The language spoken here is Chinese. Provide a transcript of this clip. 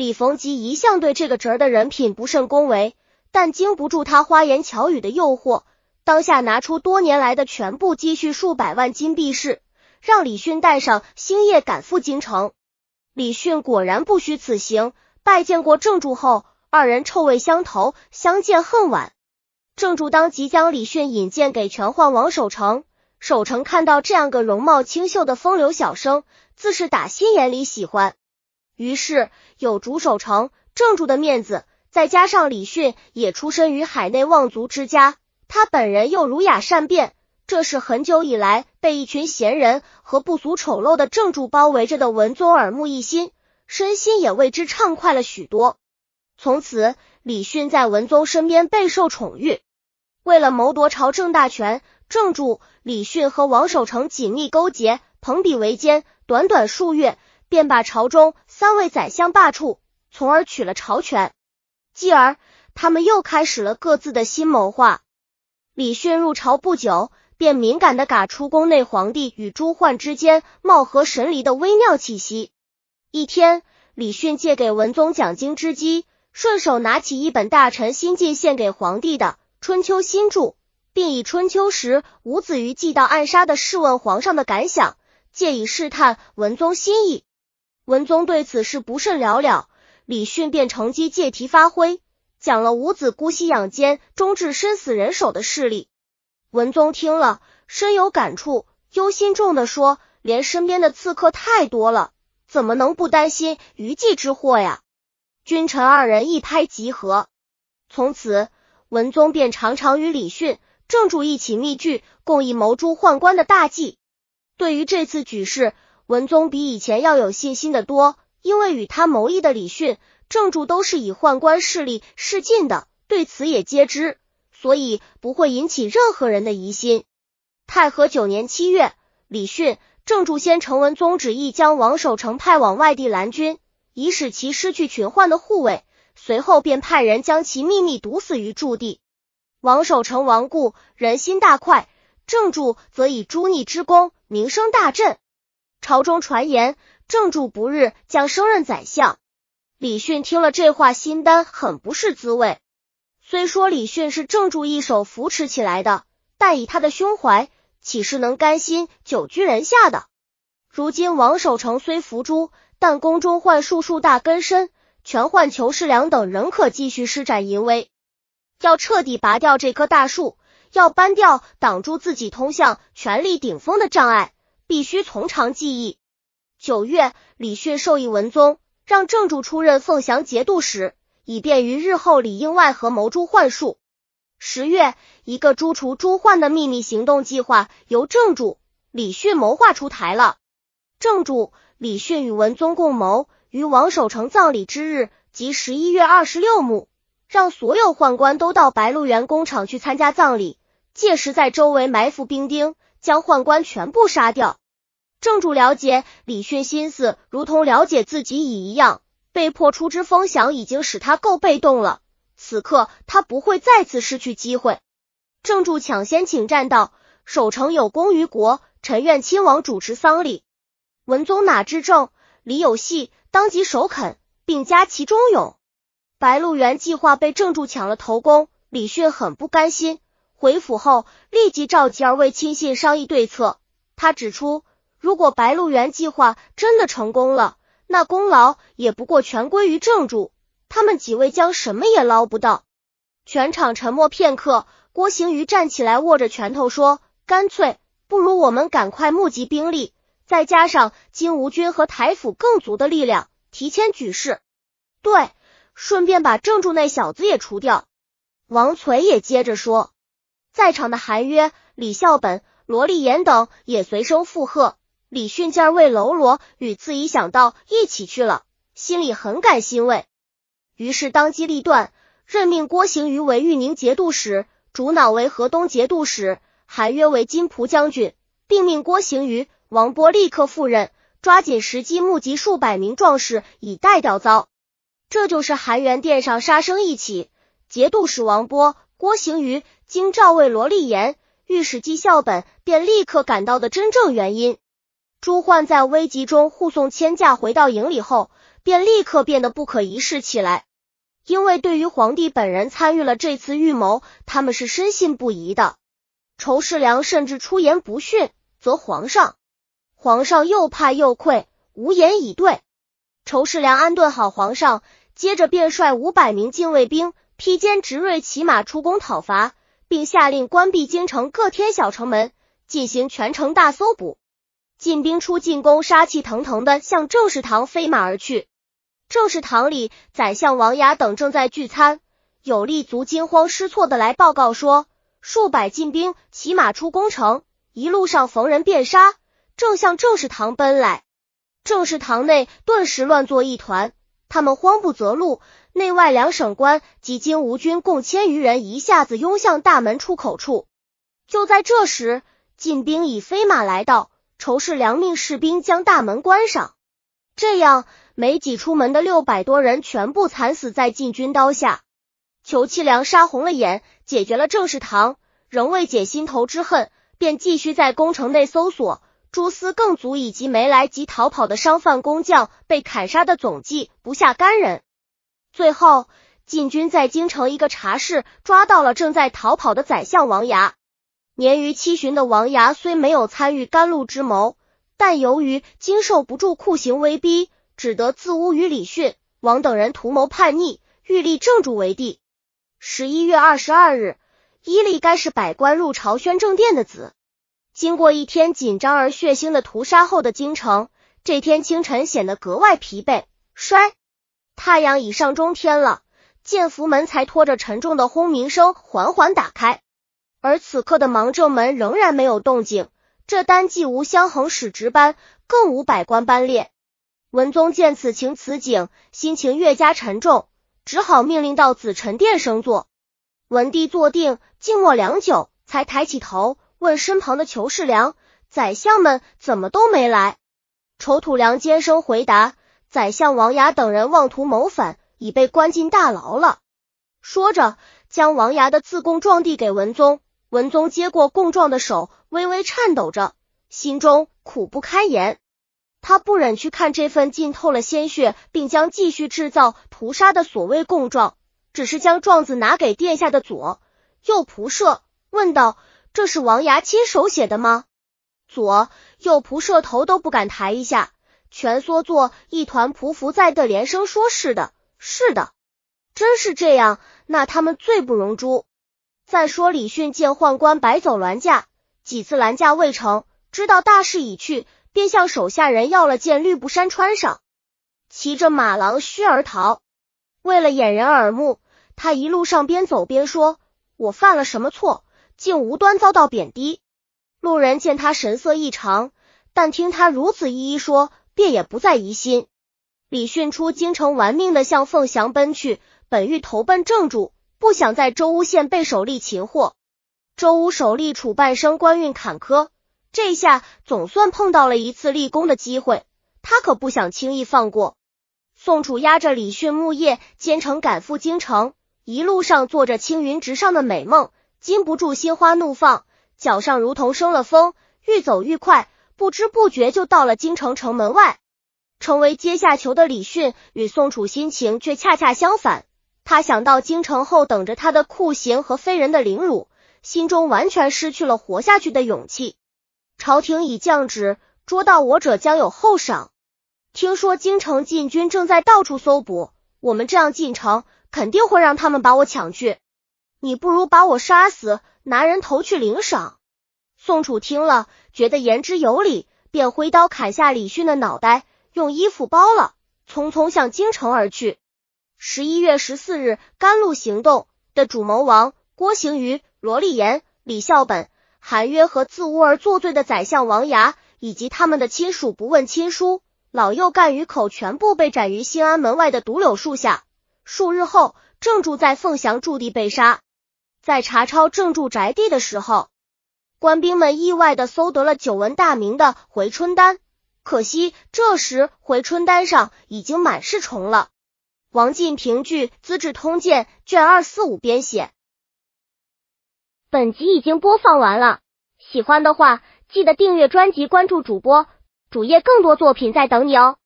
李逢吉一向对这个侄儿的人品不甚恭维，但经不住他花言巧语的诱惑，当下拿出多年来的全部积蓄数百万金币是，让李迅带上星夜赶赴京城。李迅果然不虚此行，拜见过郑柱后，二人臭味相投，相见恨晚。郑柱当即将李迅引荐给权宦王守成，守成看到这样个容貌清秀的风流小生，自是打心眼里喜欢。于是有主守成、郑柱的面子，再加上李迅也出身于海内望族之家，他本人又儒雅善辩，这是很久以来被一群闲人和不俗丑陋的郑柱包围着的文宗耳目一新，身心也为之畅快了许多。从此，李迅在文宗身边备受宠遇。为了谋夺朝政大权，郑柱、李迅和王守成紧密勾结，朋比为奸，短短数月。便把朝中三位宰相罢黜，从而取了朝权。继而，他们又开始了各自的新谋划。李迅入朝不久，便敏感的嘎出宫内皇帝与朱焕之间貌合神离的微妙气息。一天，李迅借给文宗讲经之机，顺手拿起一本大臣新进献给皇帝的《春秋新注》，并以春秋时伍子瑜祭道暗杀的试问皇上的感想，借以试探文宗心意。文宗对此事不甚了了，李训便乘机借题发挥，讲了伍子姑息养奸，终致身死人手的事例。文宗听了深有感触，忧心重的说：“连身边的刺客太多了，怎么能不担心余悸之祸呀？”君臣二人一拍即合，从此文宗便常常与李训、郑注一起密聚，共议谋诛宦官的大计。对于这次举事，文宗比以前要有信心的多，因为与他谋议的李训、郑注都是以宦官势力示进的，对此也皆知，所以不会引起任何人的疑心。太和九年七月，李训、郑注先成文宗旨意将王守成派往外地拦军，以使其失去群宦的护卫，随后便派人将其秘密毒死于驻地。王守成亡故，人心大快；郑注则以诛逆之功，名声大振。朝中传言郑注不日将升任宰相，李迅听了这话，心丹很不是滋味。虽说李迅是郑注一手扶持起来的，但以他的胸怀，岂是能甘心久居人下的？如今王守成虽伏诛，但宫中幻术数大根深，权宦裘世良等仍可继续施展淫威。要彻底拔掉这棵大树，要搬掉挡住自己通向权力顶峰的障碍。必须从长计议。九月，李训授意文宗，让郑注出任凤翔节度使，以便于日后里应外合谋诛幻术。十月，一个诛除朱焕的秘密行动计划由郑注、李迅谋划出台了。郑注、李迅与文宗共谋，于王守成葬礼之日，即十一月二十六日，让所有宦官都到白鹿原工厂去参加葬礼，届时在周围埋伏兵丁，将宦官全部杀掉。郑注了解李迅心思，如同了解自己已一样，被迫出之风响已经使他够被动了。此刻他不会再次失去机会。郑注抢先请战道：“守城有功于国，臣愿亲王主持丧礼。”文宗哪知正李有戏，当即首肯，并加其忠勇。白鹿原计划被郑注抢了头功，李迅很不甘心。回府后，立即召集二位亲信商议对策。他指出。如果白鹿原计划真的成功了，那功劳也不过全归于郑注，他们几位将什么也捞不到。全场沉默片刻，郭行瑜站起来，握着拳头说：“干脆不如我们赶快募集兵力，再加上金吾军和台府更足的力量，提前举事。对，顺便把郑注那小子也除掉。”王锤也接着说，在场的韩约、李孝本、罗立言等也随声附和。李迅见为喽啰与自己想到一起去了，心里很感欣慰，于是当机立断，任命郭行瑜为豫宁节度使，主脑为河东节度使，韩约为金蒲将军，并命郭行瑜、王波立刻赴任，抓紧时机募集数百名壮士以待调遭。这就是韩元殿上杀生一起，节度使王波、郭行瑜经诏位罗立言、御史纪孝本便立刻赶到的真正原因。朱焕在危急中护送千驾回到营里后，便立刻变得不可一世起来。因为对于皇帝本人参与了这次预谋，他们是深信不疑的。仇世良甚至出言不逊，责皇上。皇上又怕又愧，无言以对。仇世良安顿好皇上，接着便率五百名禁卫兵披坚执锐骑马出宫讨伐，并下令关闭京城各天小城门，进行全城大搜捕。进兵出进宫，杀气腾腾的向正事堂飞马而去。正事堂里，宰相王牙等正在聚餐，有立足惊慌失措的来报告说，数百禁兵骑马出宫城，一路上逢人便杀，正向正事堂奔来。正事堂内顿时乱作一团，他们慌不择路，内外两省官及金吾军共千余人一下子拥向大门出口处。就在这时，禁兵以飞马来到。仇视良命士兵将大门关上，这样没挤出门的六百多人全部惨死在禁军刀下。裘七良杀红了眼，解决了郑士堂，仍未解心头之恨，便继续在宫城内搜索，蛛丝更足以及没来及逃跑的商贩工匠被砍杀的总计不下干人。最后，禁军在京城一个茶室抓到了正在逃跑的宰相王牙。年逾七旬的王牙虽没有参与甘露之谋，但由于经受不住酷刑威逼，只得自诬于李训、王等人图谋叛逆，欲立正主为帝。十一月二十二日，伊利该是百官入朝宣政殿的子。经过一天紧张而血腥的屠杀后的京城，这天清晨显得格外疲惫衰。太阳已上中天了，建福门才拖着沉重的轰鸣声缓缓打开。而此刻的芒正门仍然没有动静，这单既无相衡使值班，更无百官班列。文宗见此情此景，心情越加沉重，只好命令到紫宸殿升座。文帝坐定，静默良久，才抬起头问身旁的裘世良：“宰相们怎么都没来？”丑土良尖声回答：“宰相王牙等人妄图谋反，已被关进大牢了。”说着，将王牙的自贡状递给文宗。文宗接过供状的手微微颤抖着，心中苦不堪言。他不忍去看这份浸透了鲜血，并将继续制造屠杀的所谓供状，只是将状子拿给殿下的左右仆射，问道：“这是王牙亲手写的吗？”左右仆射头都不敢抬一下，蜷缩作一团，匍匐在的，连声说：“是的，是的，真是这样。”那他们罪不容诛。再说李训见宦官摆走銮驾，几次拦驾未成，知道大势已去，便向手下人要了件绿布衫穿上，骑着马狼须而逃。为了掩人耳目，他一路上边走边说：“我犯了什么错，竟无端遭到贬低？”路人见他神色异常，但听他如此一一说，便也不再疑心。李训出京城，玩命的向凤翔奔去，本欲投奔正主。不想在州乌县被首吏擒获，州乌首吏楚半生官运坎坷，这下总算碰到了一次立功的机会，他可不想轻易放过。宋楚押着李训木叶兼程赶赴京城，一路上做着青云直上的美梦，禁不住心花怒放，脚上如同生了风，愈走愈快，不知不觉就到了京城城门外。成为阶下囚的李训与宋楚心情却恰恰相反。他想到京城后等着他的酷刑和非人的凌辱，心中完全失去了活下去的勇气。朝廷已降旨，捉到我者将有厚赏。听说京城禁军正在到处搜捕，我们这样进城，肯定会让他们把我抢去。你不如把我杀死，拿人头去领赏。宋楚听了，觉得言之有理，便挥刀砍下李训的脑袋，用衣服包了，匆匆向京城而去。十一月十四日，甘露行动的主谋王郭行瑜、罗立言、李孝本、韩约和自污而作罪的宰相王牙，以及他们的亲属不问亲疏、老幼干鱼口，全部被斩于兴安门外的独柳树下。数日后，正住在凤翔驻地被杀。在查抄正住宅地的时候，官兵们意外的搜得了久闻大名的回春丹，可惜这时回春丹上已经满是虫了。王进平据《资治通鉴》卷二四五编写。本集已经播放完了，喜欢的话记得订阅专辑，关注主播，主页更多作品在等你哦。